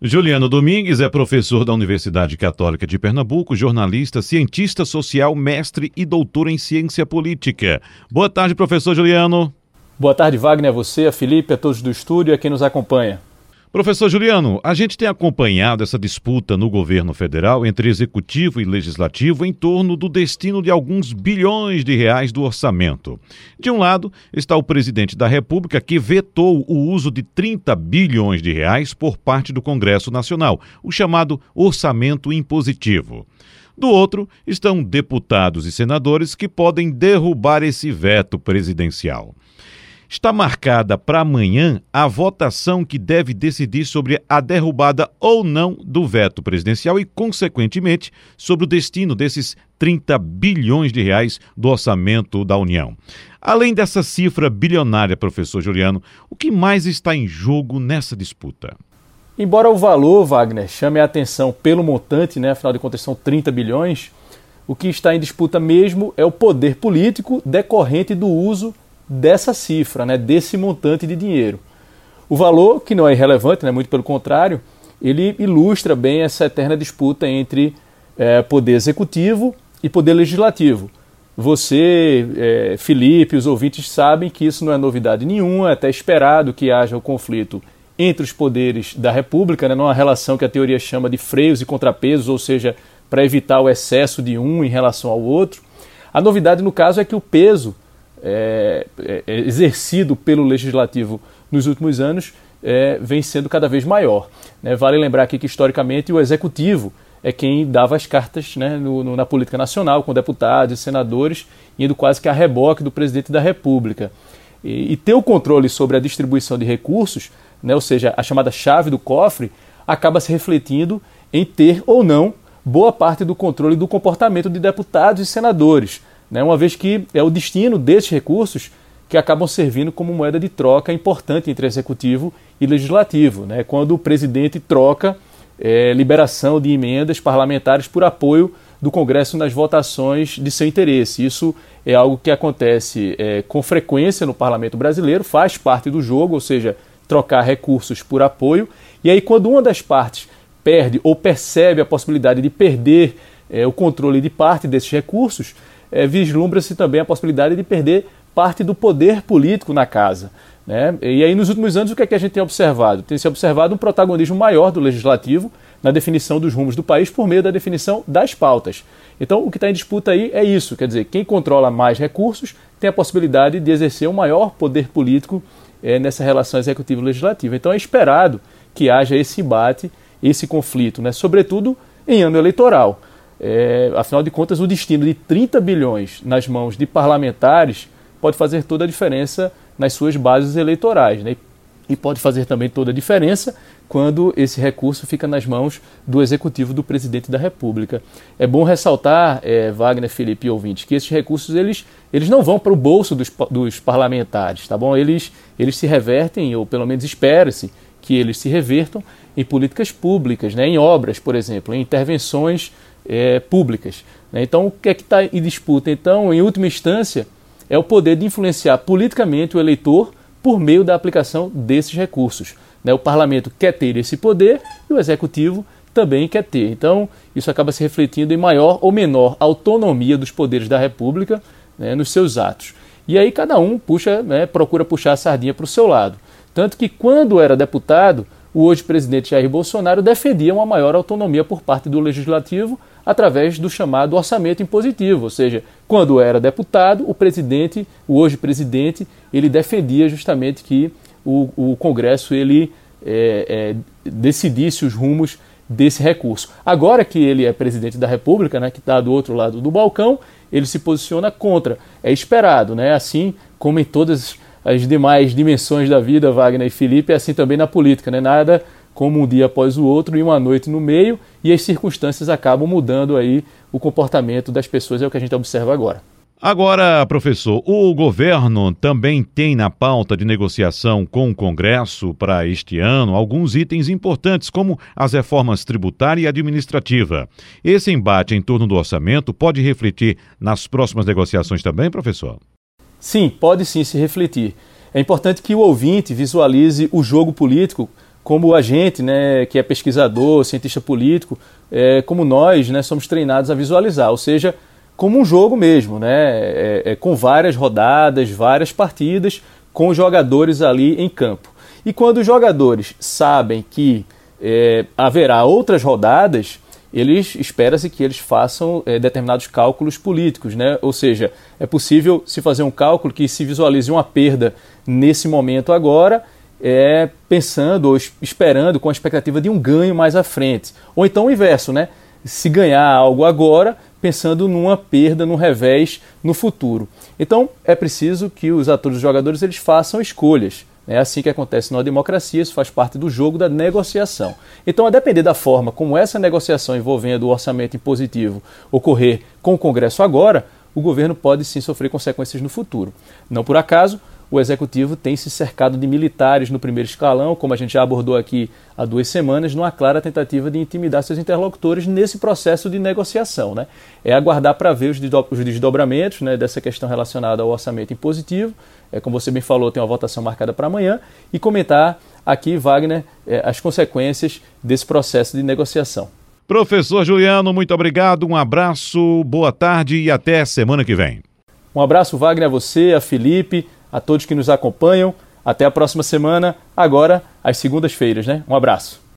Juliano Domingues é professor da Universidade Católica de Pernambuco, jornalista, cientista social, mestre e doutor em ciência política. Boa tarde, professor Juliano. Boa tarde, Wagner, a você, a Felipe, a todos do estúdio e a quem nos acompanha. Professor Juliano, a gente tem acompanhado essa disputa no governo federal entre executivo e legislativo em torno do destino de alguns bilhões de reais do orçamento. De um lado está o presidente da República que vetou o uso de 30 bilhões de reais por parte do Congresso Nacional, o chamado orçamento impositivo. Do outro estão deputados e senadores que podem derrubar esse veto presidencial. Está marcada para amanhã a votação que deve decidir sobre a derrubada ou não do veto presidencial e, consequentemente, sobre o destino desses 30 bilhões de reais do orçamento da União. Além dessa cifra bilionária, professor Juliano, o que mais está em jogo nessa disputa? Embora o valor, Wagner, chame a atenção pelo montante, né, afinal de contas são 30 bilhões, o que está em disputa mesmo é o poder político decorrente do uso dessa cifra, né, desse montante de dinheiro. O valor, que não é irrelevante, né, muito pelo contrário, ele ilustra bem essa eterna disputa entre é, poder executivo e poder legislativo. Você, é, Felipe, os ouvintes sabem que isso não é novidade nenhuma, é até esperado que haja o conflito entre os poderes da República, né, numa relação que a teoria chama de freios e contrapesos, ou seja, para evitar o excesso de um em relação ao outro. A novidade, no caso, é que o peso é, é, é, exercido pelo legislativo nos últimos anos é, vem sendo cada vez maior. Né? Vale lembrar aqui que, historicamente, o executivo é quem dava as cartas né, no, no, na política nacional, com deputados e senadores, indo quase que a reboque do presidente da República. E, e ter o controle sobre a distribuição de recursos, né, ou seja, a chamada chave do cofre, acaba se refletindo em ter ou não boa parte do controle do comportamento de deputados e senadores né, uma vez que é o destino desses recursos que acabam servindo como moeda de troca importante entre executivo e legislativo. Né, quando o presidente troca é, liberação de emendas parlamentares por apoio do Congresso nas votações de seu interesse. Isso é algo que acontece é, com frequência no parlamento brasileiro, faz parte do jogo, ou seja, trocar recursos por apoio. E aí, quando uma das partes perde ou percebe a possibilidade de perder é, o controle de parte desses recursos, é, vislumbra-se também a possibilidade de perder parte do poder político na casa. Né? E aí, nos últimos anos, o que, é que a gente tem observado? Tem se observado um protagonismo maior do legislativo na definição dos rumos do país por meio da definição das pautas. Então, o que está em disputa aí é isso: quer dizer, quem controla mais recursos tem a possibilidade de exercer um maior poder político é, nessa relação executivo-legislativa. Então, é esperado que haja esse embate, esse conflito, né? sobretudo em ano eleitoral. É, afinal de contas, o destino de 30 bilhões nas mãos de parlamentares pode fazer toda a diferença nas suas bases eleitorais. Né? E pode fazer também toda a diferença quando esse recurso fica nas mãos do executivo do presidente da República. É bom ressaltar, é, Wagner, Felipe e ouvintes, que esses recursos eles, eles não vão para o bolso dos, dos parlamentares, tá bom? Eles, eles se revertem, ou pelo menos espera-se que eles se revertam em políticas públicas, né? em obras, por exemplo, em intervenções é, públicas. Né? Então, o que é que está em disputa? Então, em última instância, é o poder de influenciar politicamente o eleitor por meio da aplicação desses recursos. Né? O parlamento quer ter esse poder e o executivo também quer ter. Então, isso acaba se refletindo em maior ou menor autonomia dos poderes da República né, nos seus atos. E aí cada um puxa, né, procura puxar a sardinha para o seu lado. Tanto que quando era deputado, o hoje presidente Jair Bolsonaro defendia uma maior autonomia por parte do legislativo através do chamado orçamento impositivo, ou seja, quando era deputado, o presidente, o hoje presidente, ele defendia justamente que o, o Congresso ele é, é, decidisse os rumos desse recurso. Agora que ele é presidente da República, né, que está do outro lado do balcão, ele se posiciona contra. É esperado, né? Assim como em todas as demais dimensões da vida, Wagner e Felipe, assim também na política, né? Nada como um dia após o outro e uma noite no meio, e as circunstâncias acabam mudando aí o comportamento das pessoas, é o que a gente observa agora. Agora, professor, o governo também tem na pauta de negociação com o Congresso para este ano alguns itens importantes, como as reformas tributária e administrativa. Esse embate em torno do orçamento pode refletir nas próximas negociações também, professor? Sim, pode sim se refletir. É importante que o ouvinte visualize o jogo político como a gente, né, que é pesquisador, cientista político, é, como nós, né, somos treinados a visualizar, ou seja, como um jogo mesmo, né, é, é, com várias rodadas, várias partidas, com jogadores ali em campo. E quando os jogadores sabem que é, haverá outras rodadas, eles espera-se que eles façam é, determinados cálculos políticos, né? Ou seja, é possível se fazer um cálculo que se visualize uma perda nesse momento agora, é, pensando ou esperando com a expectativa de um ganho mais à frente. Ou então o inverso, né? Se ganhar algo agora, pensando numa perda, num revés no futuro. Então é preciso que os atores os jogadores eles façam escolhas. É assim que acontece na democracia, isso faz parte do jogo da negociação. Então, a depender da forma como essa negociação envolvendo o orçamento impositivo ocorrer com o Congresso agora, o governo pode sim sofrer consequências no futuro. Não por acaso, o executivo tem se cercado de militares no primeiro escalão, como a gente já abordou aqui há duas semanas, numa clara tentativa de intimidar seus interlocutores nesse processo de negociação. Né? É aguardar para ver os desdobramentos né, dessa questão relacionada ao orçamento impositivo. É, como você bem falou, tem uma votação marcada para amanhã, e comentar aqui, Wagner, é, as consequências desse processo de negociação. Professor Juliano, muito obrigado, um abraço, boa tarde e até semana que vem. Um abraço, Wagner, a você, a Felipe a todos que nos acompanham. Até a próxima semana, agora às segundas-feiras, né? Um abraço.